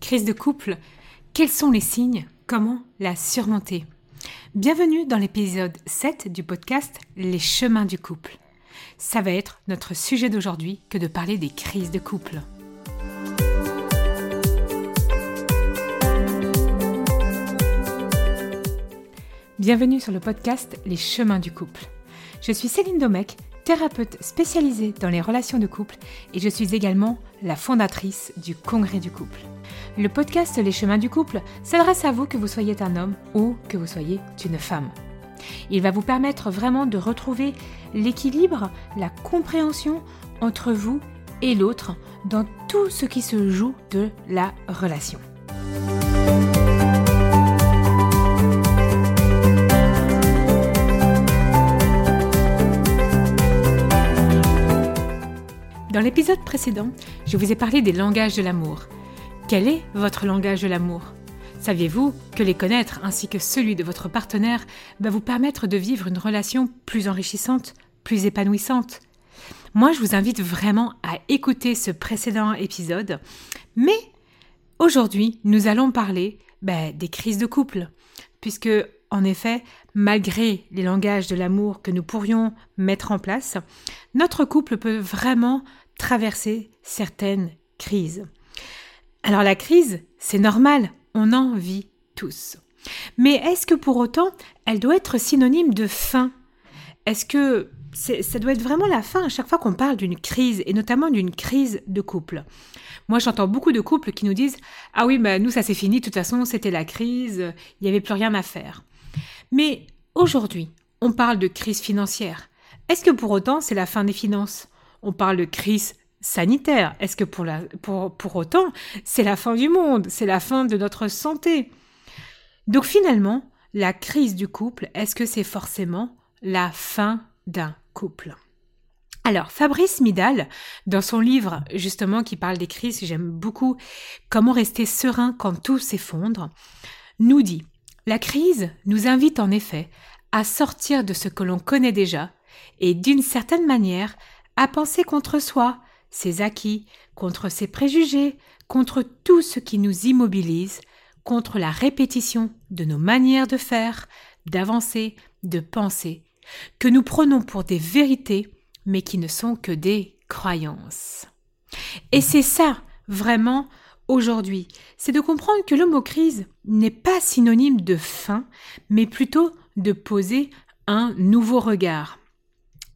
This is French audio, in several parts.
Crise de couple, quels sont les signes? Comment la surmonter? Bienvenue dans l'épisode 7 du podcast Les chemins du couple. Ça va être notre sujet d'aujourd'hui que de parler des crises de couple. Bienvenue sur le podcast Les chemins du couple. Je suis Céline Domecq, thérapeute spécialisée dans les relations de couple et je suis également la fondatrice du Congrès du couple. Le podcast Les chemins du couple s'adresse à vous que vous soyez un homme ou que vous soyez une femme. Il va vous permettre vraiment de retrouver l'équilibre, la compréhension entre vous et l'autre dans tout ce qui se joue de la relation. Dans l'épisode précédent, je vous ai parlé des langages de l'amour. Quel est votre langage de l'amour? Saviez-vous que les connaître ainsi que celui de votre partenaire va vous permettre de vivre une relation plus enrichissante, plus épanouissante? Moi, je vous invite vraiment à écouter ce précédent épisode. Mais aujourd'hui, nous allons parler ben, des crises de couple. Puisque, en effet, malgré les langages de l'amour que nous pourrions mettre en place, notre couple peut vraiment traverser certaines crises. Alors la crise, c'est normal, on en vit tous. Mais est-ce que pour autant, elle doit être synonyme de fin Est-ce que ça doit être vraiment la fin à chaque fois qu'on parle d'une crise, et notamment d'une crise de couple? Moi, j'entends beaucoup de couples qui nous disent Ah oui, bah, nous, ça s'est fini, de toute façon, c'était la crise, il n'y avait plus rien à faire. Mais aujourd'hui, on parle de crise financière. Est-ce que pour autant, c'est la fin des finances? On parle de crise sanitaire. Est-ce que pour, pour autant, c'est la fin du monde, c'est la fin de notre santé? Donc finalement, la crise du couple, est-ce que c'est forcément la fin d'un couple? Alors, Fabrice Midal, dans son livre justement qui parle des crises, j'aime beaucoup Comment rester serein quand tout s'effondre, nous dit La crise nous invite en effet à sortir de ce que l'on connaît déjà et d'une certaine manière à penser contre soi, ses acquis, contre ses préjugés, contre tout ce qui nous immobilise, contre la répétition de nos manières de faire, d'avancer, de penser, que nous prenons pour des vérités, mais qui ne sont que des croyances. Et c'est ça, vraiment, aujourd'hui, c'est de comprendre que le mot crise n'est pas synonyme de fin, mais plutôt de poser un nouveau regard.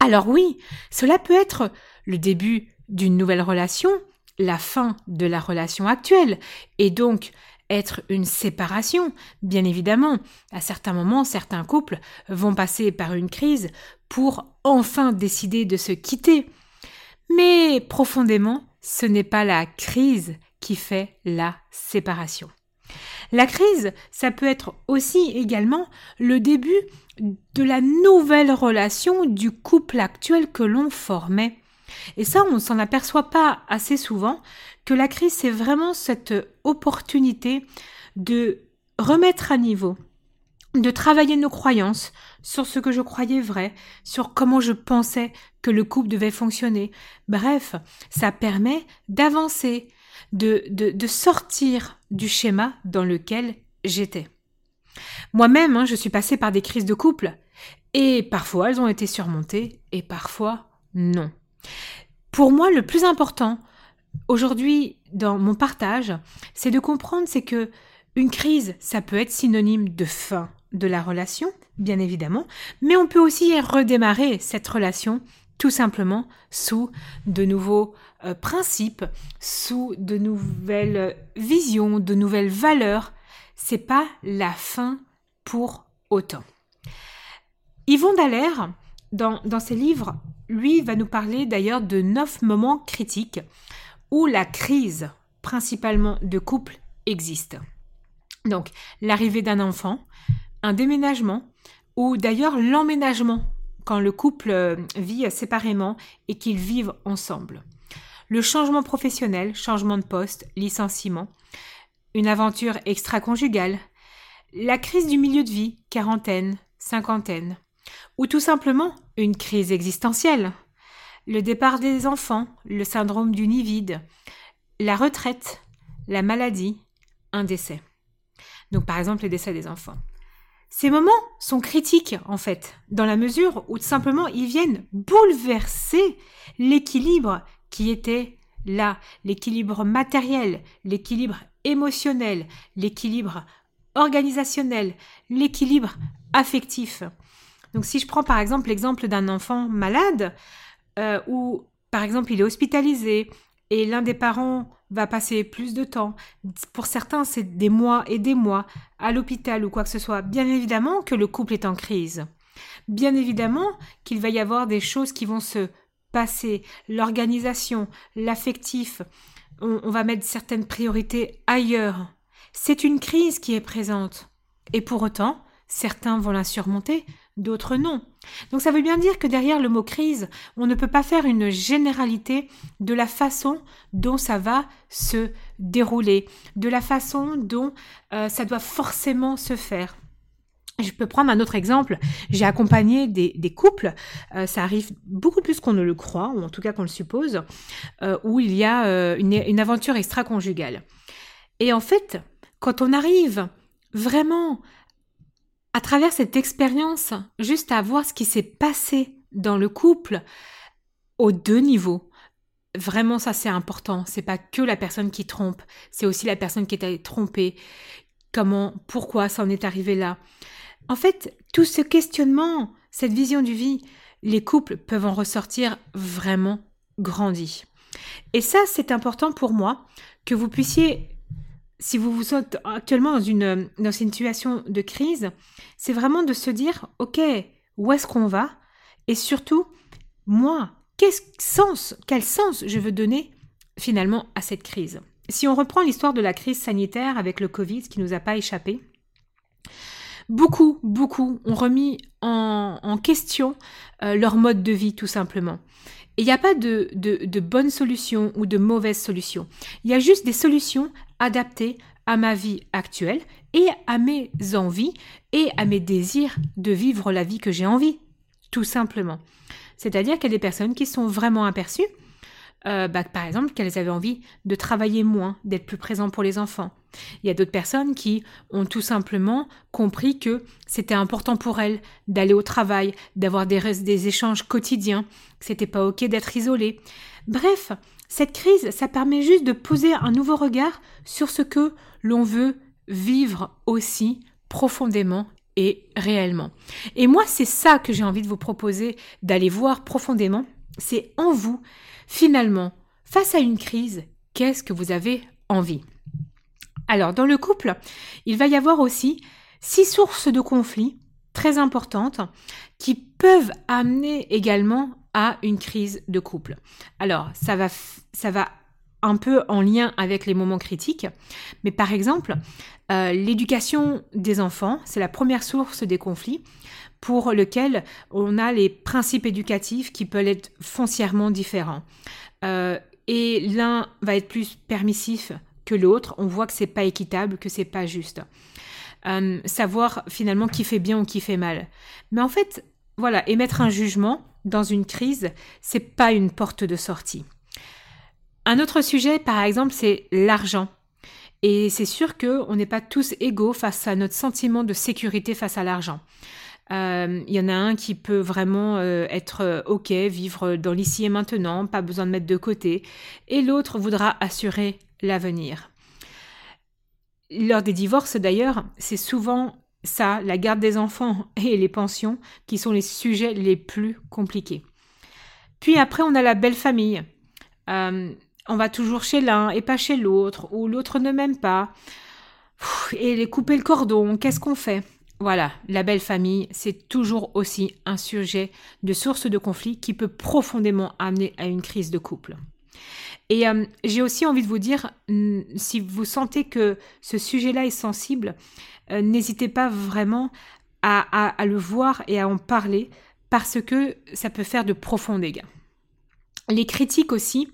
Alors oui, cela peut être le début d'une nouvelle relation, la fin de la relation actuelle, et donc être une séparation, bien évidemment. À certains moments, certains couples vont passer par une crise pour enfin décider de se quitter. Mais profondément, ce n'est pas la crise qui fait la séparation. La crise, ça peut être aussi également le début de la nouvelle relation du couple actuel que l'on formait. Et ça, on ne s'en aperçoit pas assez souvent que la crise, c'est vraiment cette opportunité de remettre à niveau, de travailler nos croyances sur ce que je croyais vrai, sur comment je pensais que le couple devait fonctionner. Bref, ça permet d'avancer, de, sortir du schéma dans lequel j'étais. Moi-même, hein, je suis passée par des crises de couple, et parfois elles ont été surmontées, et parfois non. Pour moi, le plus important aujourd'hui dans mon partage, c'est de comprendre c'est que une crise, ça peut être synonyme de fin de la relation, bien évidemment, mais on peut aussi redémarrer cette relation tout simplement sous de nouveaux euh, principes, sous de nouvelles visions, de nouvelles valeurs. C'est pas la fin pour autant. Yvon Dallaire, dans, dans ses livres, lui va nous parler d'ailleurs de neuf moments critiques où la crise, principalement de couple, existe. Donc, l'arrivée d'un enfant, un déménagement, ou d'ailleurs l'emménagement, quand le couple euh, vit séparément et qu'ils vivent ensemble. Le changement professionnel, changement de poste, licenciement, une aventure extra-conjugale, la crise du milieu de vie, quarantaine, cinquantaine, ou tout simplement une crise existentielle, le départ des enfants, le syndrome du nid vide, la retraite, la maladie, un décès. Donc par exemple les décès des enfants. Ces moments sont critiques en fait, dans la mesure où simplement ils viennent bouleverser l'équilibre qui était là, l'équilibre matériel, l'équilibre émotionnel, l'équilibre organisationnel, l'équilibre affectif. Donc si je prends par exemple l'exemple d'un enfant malade, euh, où par exemple il est hospitalisé et l'un des parents va passer plus de temps, pour certains c'est des mois et des mois à l'hôpital ou quoi que ce soit, bien évidemment que le couple est en crise. Bien évidemment qu'il va y avoir des choses qui vont se passer, l'organisation, l'affectif, on va mettre certaines priorités ailleurs. C'est une crise qui est présente. Et pour autant, certains vont la surmonter, d'autres non. Donc ça veut bien dire que derrière le mot crise, on ne peut pas faire une généralité de la façon dont ça va se dérouler, de la façon dont euh, ça doit forcément se faire. Je peux prendre un autre exemple. J'ai accompagné des, couples, euh, ça arrive beaucoup plus qu'on ne le croit, ou en tout cas qu'on le suppose, euh, où il y a une, une aventure extra-conjugale. Et en fait, quand on arrive vraiment à travers cette expérience, juste à voir ce qui s'est passé dans le couple aux deux niveaux. Vraiment, ça c'est important. C'est pas que la personne qui trompe, c'est aussi la personne qui est trompée. Comment, pourquoi ça en est arrivé là? En fait, tout ce questionnement, cette vision du vie, les couples peuvent en ressortir vraiment grandis. Et ça, c'est important pour moi que vous puissiez si vous vous êtes actuellement dans une, dans une situation de crise, c'est vraiment de se dire, OK, où est-ce qu'on va? Et surtout, moi, quel sens, quel sens je veux donner finalement à cette crise? Si on reprend l'histoire de la crise sanitaire avec le Covid, qui ne nous a pas échappé, beaucoup, beaucoup ont remis en, question euh, leur mode de vie tout simplement. Et il n'y a pas de, de, de bonnes solutions ou de mauvaises solutions. Il y a juste des solutions adaptées à ma vie actuelle et à mes envies et à mes désirs de vivre la vie que j'ai envie, tout simplement. C'est-à-dire qu'il y a des personnes qui sont vraiment aperçues, euh, bah, par exemple qu'elles avaient envie de travailler moins, d'être plus présent pour les enfants. Il y a d'autres personnes qui ont tout simplement compris que c'était important pour elles d'aller au travail, d'avoir des, des échanges quotidiens, que c'était pas ok d'être isolé. Bref, cette crise, ça permet juste de poser un nouveau regard sur ce que l'on veut vivre aussi profondément et réellement. Et moi, c'est ça que j'ai envie de vous proposer d'aller voir profondément. C'est en vous, finalement, face à une crise, qu'est-ce que vous avez envie? Alors, dans le couple, il va y avoir aussi six sources de conflits très importantes qui peuvent amener également à une crise de couple. Alors, ça va, ça va un peu en lien avec les moments critiques, mais par exemple, euh, l'éducation des enfants, c'est la première source des conflits pour lequel on a les principes éducatifs qui peuvent être foncièrement différents. Euh, et l'un va être plus permissif que l'autre, on voit que c'est pas équitable, que c'est pas juste. Euh, savoir finalement qui fait bien ou qui fait mal. Mais en fait, voilà, émettre un jugement dans une crise, c'est pas une porte de sortie. Un autre sujet, par exemple, c'est l'argent. Et c'est sûr qu'on n'est pas tous égaux face à notre sentiment de sécurité face à l'argent. Euh, il y en a un qui peut vraiment euh, être euh, OK, vivre dans l'ici et maintenant, pas besoin de mettre de côté, et l'autre voudra assurer l'avenir. Lors des divorces d'ailleurs, c'est souvent ça, la garde des enfants et les pensions, qui sont les sujets les plus compliqués. Puis après, on a la belle famille. Euh, on va toujours chez l'un et pas chez l'autre, ou l'autre ne m'aime pas. Et les couper le cordon, qu'est-ce qu'on fait? Voilà, la belle famille, c'est toujours aussi un sujet de source de conflit qui peut profondément amener à une crise de couple. Et euh, j'ai aussi envie de vous dire, si vous sentez que ce sujet-là est sensible, euh, n'hésitez pas vraiment à, le voir et à en parler parce que ça peut faire de profonds dégâts. Les critiques aussi,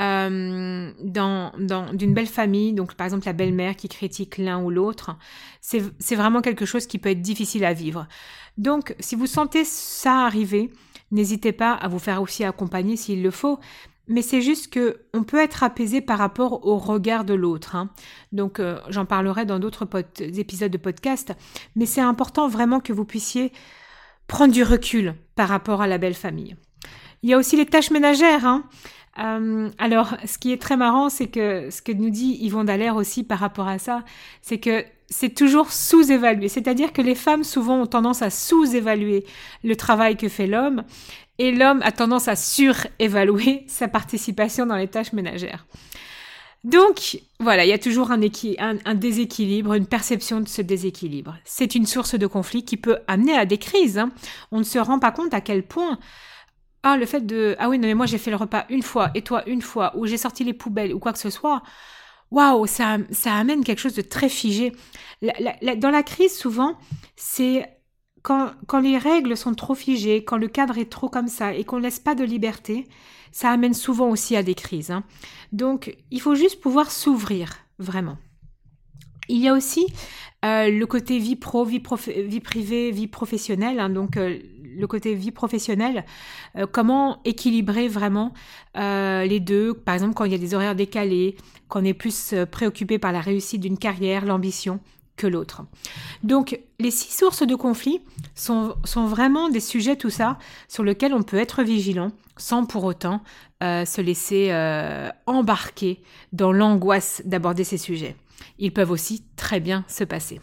euh, dans, d'une belle famille, donc par exemple la belle-mère qui critique l'un ou l'autre, c'est vraiment quelque chose qui peut être difficile à vivre. Donc si vous sentez ça arriver, n'hésitez pas à vous faire aussi accompagner s'il le faut, mais c'est juste que on peut être apaisé par rapport au regard de l'autre. Hein. Donc euh, j'en parlerai dans d'autres épisodes de podcast, mais c'est important vraiment que vous puissiez prendre du recul par rapport à la belle famille. Il y a aussi les tâches ménagères. Hein. Euh, alors, ce qui est très marrant, c'est que ce que nous dit Yvon Dallaire aussi par rapport à ça, c'est que c'est toujours sous-évalué. C'est-à-dire que les femmes souvent ont tendance à sous-évaluer le travail que fait l'homme et l'homme a tendance à surévaluer sa participation dans les tâches ménagères. Donc, voilà, il y a toujours un, un, déséquilibre, une perception de ce déséquilibre. C'est une source de conflit qui peut amener à des crises. Hein. On ne se rend pas compte à quel point ah, le fait de Ah oui, non, mais moi j'ai fait le repas une fois et toi une fois, ou j'ai sorti les poubelles ou quoi que ce soit, waouh, ça, ça amène quelque chose de très figé. dans la crise, souvent, c'est quand, quand les règles sont trop figées, quand le cadre est trop comme ça et qu'on ne laisse pas de liberté, ça amène souvent aussi à des crises. Hein. Donc, il faut juste pouvoir s'ouvrir, vraiment. Il y a aussi euh, le côté vie pro, vie, privée, vie professionnelle. Hein. donc, euh, le côté vie professionnelle, euh, comment équilibrer vraiment les deux, par exemple quand il y a des horaires décalés, qu'on est plus préoccupé par la réussite d'une carrière, l'ambition que l'autre. Donc les six sources de conflit sont, sont, vraiment des sujets, tout ça, sur lesquels on peut être vigilant sans pour autant se laisser embarquer dans l'angoisse d'aborder ces sujets. Ils peuvent aussi très bien se passer.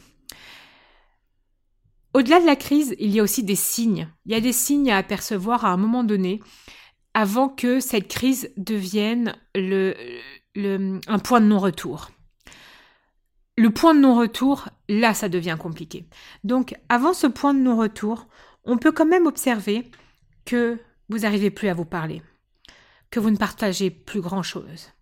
Au-delà de la crise, il y a aussi des signes. Il y a des signes à apercevoir à un moment donné avant que cette crise devienne un point de non-retour. Le point de non-retour, là, ça devient compliqué. Donc, avant ce point de non-retour, on peut quand même observer que vous n'arrivez plus à vous parler, que vous ne partagez plus grand-chose,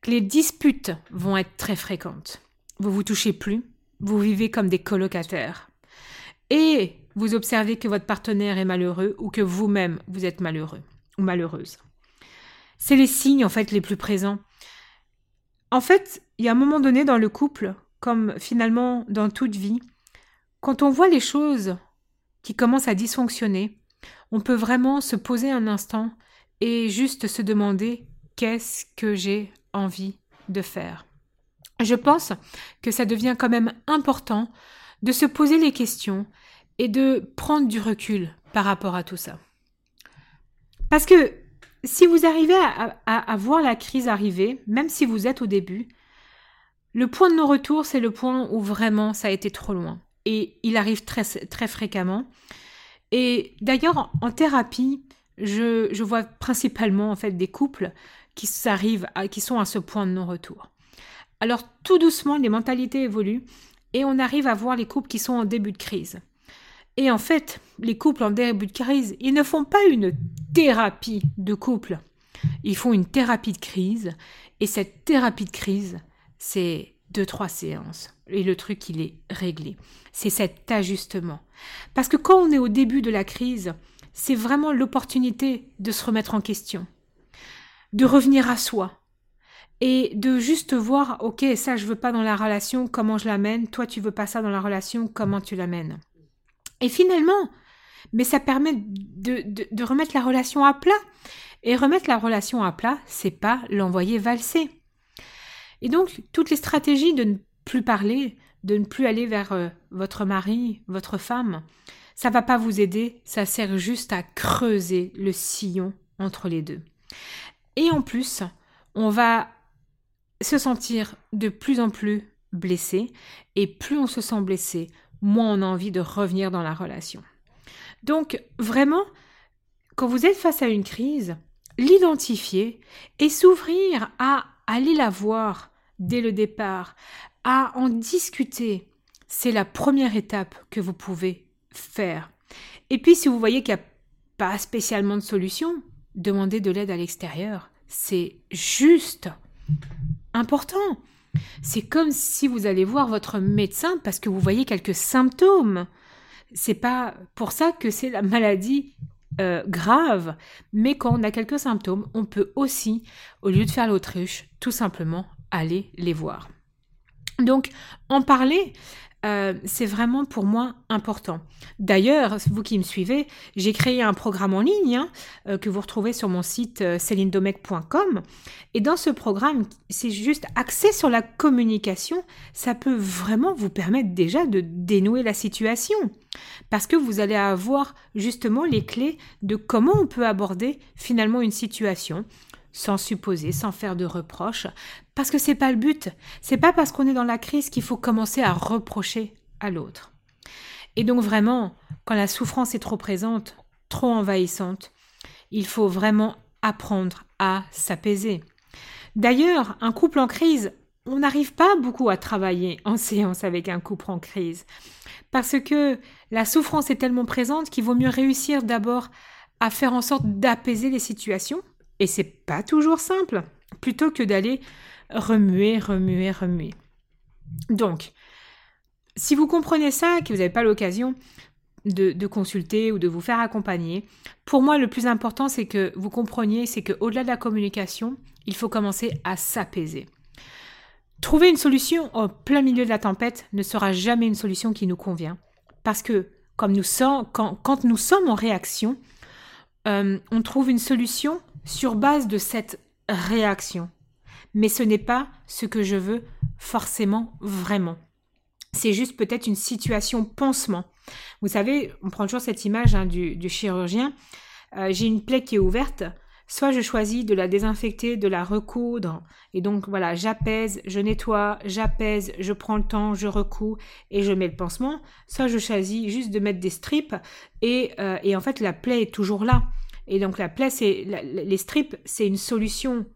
que les disputes vont être très fréquentes. Vous vous touchez plus, vous vivez comme des colocataires et vous observez que votre partenaire est malheureux ou que vous-même vous êtes malheureux ou malheureuse. C'est les signes en fait les plus présents. En fait, il y a un moment donné dans le couple, comme finalement dans toute vie, quand on voit les choses qui commencent à dysfonctionner, on peut vraiment se poser un instant et juste se demander qu'est-ce que j'ai envie de faire. Je pense que ça devient quand même important de se poser les questions et de prendre du recul par rapport à tout ça. Parce que si vous arrivez à, voir la crise arriver, même si vous êtes au début, le point de non-retour, c'est le point où vraiment ça a été trop loin. Et il arrive très, fréquemment. Et d'ailleurs, en thérapie, je, vois principalement en fait des couples qui, arrivent qui sont à ce point de non-retour. Alors tout doucement, les mentalités évoluent et on arrive à voir les couples qui sont en début de crise. Et en fait, les couples en début de crise, ils ne font pas une thérapie de couple. Ils font une thérapie de crise. Et cette thérapie de crise, c'est deux, trois séances. Et le truc, il est réglé. C'est cet ajustement. Parce que quand on est au début de la crise, c'est vraiment l'opportunité de se remettre en question, de revenir à soi, et de juste voir, ok, ça je veux pas dans la relation, comment je l'amène, toi tu veux pas ça dans la relation, comment tu l'amènes. Et finalement, mais ça permet de, de, remettre la relation à plat. Et remettre la relation à plat, c'est pas l'envoyer valser. Et donc, toutes les stratégies de ne plus parler, de ne plus aller vers euh, votre mari, votre femme, ça va pas vous aider, ça sert juste à creuser le sillon entre les deux. Et en plus, on va se sentir de plus en plus blessé, et plus on se sent blessé, moins on a envie de revenir dans la relation. Donc, vraiment, quand vous êtes face à une crise, l'identifier et s'ouvrir à aller la voir dès le départ, à en discuter, c'est la première étape que vous pouvez faire. Et puis, si vous voyez qu'il n'y a pas spécialement de solution, demandez de l'aide à l'extérieur. C'est juste important. C'est comme si vous allez voir votre médecin parce que vous voyez quelques symptômes. C'est pas pour ça que c'est la maladie euh, grave, mais quand on a quelques symptômes, on peut aussi, au lieu de faire l'autruche, tout simplement aller les voir. Donc, en parler, euh, c'est vraiment pour moi important. D'ailleurs, vous qui me suivez, j'ai créé un programme en ligne hein, euh, que vous retrouvez sur mon site euh. Et dans ce programme, c'est juste axé sur la communication. Ça peut vraiment vous permettre déjà de dénouer la situation. Parce que vous allez avoir justement les clés de comment on peut aborder finalement une situation sans supposer, sans faire de reproches, parce que c'est pas le but. C'est pas parce qu'on est dans la crise qu'il faut commencer à reprocher à l'autre. Et donc vraiment, quand la souffrance est trop présente, trop envahissante, il faut vraiment apprendre à s'apaiser. D'ailleurs, un couple en crise, on n'arrive pas beaucoup à travailler en séance avec un couple en crise. Parce que la souffrance est tellement présente qu'il vaut mieux réussir d'abord à faire en sorte d'apaiser les situations et c'est pas toujours simple, plutôt que d'aller remuer, remuer, remuer. Donc, si vous comprenez ça, que vous n'avez pas l'occasion de, consulter ou de vous faire accompagner, pour moi, le plus important, c'est que vous compreniez, c'est qu'au-delà de la communication, il faut commencer à s'apaiser. Trouver une solution au plein milieu de la tempête ne sera jamais une solution qui nous convient. Parce que comme nous sommes, quand, nous sommes en réaction, euh, on trouve une solution sur base de cette réaction. Mais ce n'est pas ce que je veux forcément vraiment. C'est juste peut-être une situation pansement. Vous savez, on prend toujours cette image hein, du, chirurgien. Euh, j'ai une plaie qui est ouverte. Soit je choisis de la désinfecter, de la recoudre, et donc voilà, j'apaise, je nettoie, j'apaise, je prends le temps, je recouds et je mets le pansement. Soit je choisis juste de mettre des strips et, euh, et en fait la plaie est toujours là. Et donc la plaie, c'est les strips, c'est une solution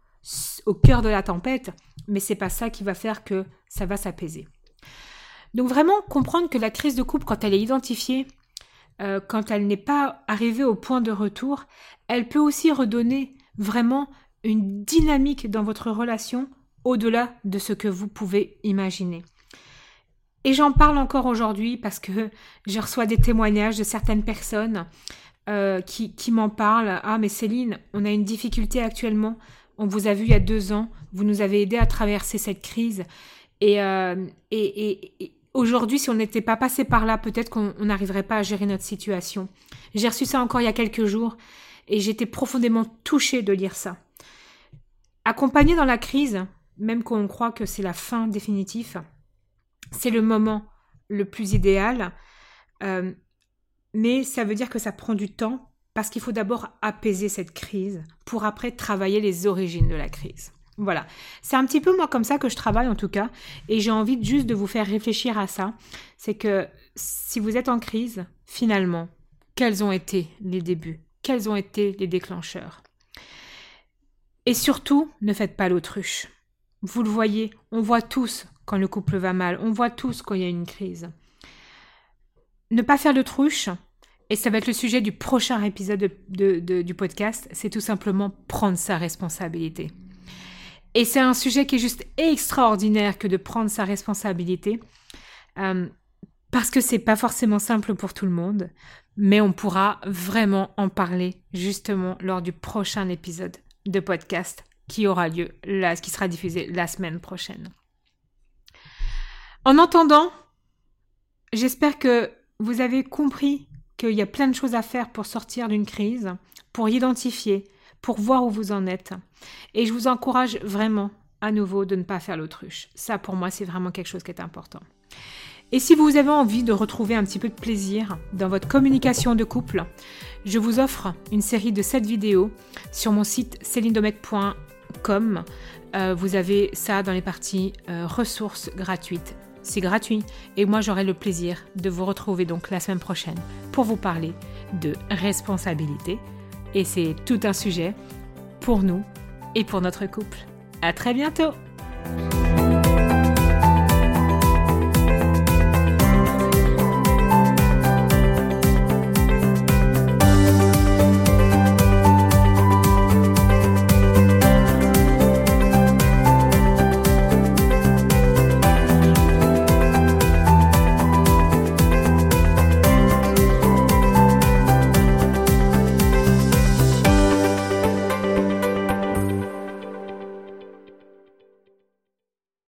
au cœur de la tempête, mais c'est pas ça qui va faire que ça va s'apaiser. Donc vraiment comprendre que la crise de couple, quand elle est identifiée, euh, quand elle n'est pas arrivée au point de retour, elle peut aussi redonner vraiment une dynamique dans votre relation au-delà de ce que vous pouvez imaginer. Et j'en parle encore aujourd'hui parce que je reçois des témoignages de certaines personnes euh, qui, m'en parle. Ah, mais Céline, on a une difficulté actuellement. On vous a vu il y a deux ans. Vous nous avez aidé à traverser cette crise. Et, euh, et, aujourd'hui, si on n'était pas passé par là, peut-être qu'on n'arriverait pas à gérer notre situation. J'ai reçu ça encore il y a quelques jours et j'étais profondément touchée de lire ça. Accompagner dans la crise, même quand on croit que c'est la fin définitive, c'est le moment le plus idéal. Euh, mais ça veut dire que ça prend du temps parce qu'il faut d'abord apaiser cette crise pour après travailler les origines de la crise. Voilà, c'est un petit peu moi comme ça que je travaille en tout cas, et j'ai envie juste de vous faire réfléchir à ça. C'est que si vous êtes en crise, finalement, quels ont été les débuts? Quels ont été les déclencheurs? Et surtout, ne faites pas l'autruche. Vous le voyez, on voit tous quand le couple va mal, on voit tous quand il y a une crise. Ne pas faire de truche, et ça va être le sujet du prochain épisode du podcast, c'est tout simplement prendre sa responsabilité. Et c'est un sujet qui est juste extraordinaire que de prendre sa responsabilité, euh, parce que c'est pas forcément simple pour tout le monde, mais on pourra vraiment en parler justement lors du prochain épisode de podcast qui aura lieu là, qui sera diffusé la semaine prochaine. En entendant, j'espère que vous avez compris qu'il y a plein de choses à faire pour sortir d'une crise, pour identifier, pour voir où vous en êtes. Et je vous encourage vraiment à nouveau de ne pas faire l'autruche. Ça, pour moi, c'est vraiment quelque chose qui est important. Et si vous avez envie de retrouver un petit peu de plaisir dans votre communication de couple, je vous offre une série de 7 vidéos sur mon site célinedomec.com. Euh, vous avez ça dans les parties euh, ressources gratuites c'est gratuit et moi j'aurai le plaisir de vous retrouver donc la semaine prochaine pour vous parler de responsabilité et c'est tout un sujet pour nous et pour notre couple. À très bientôt.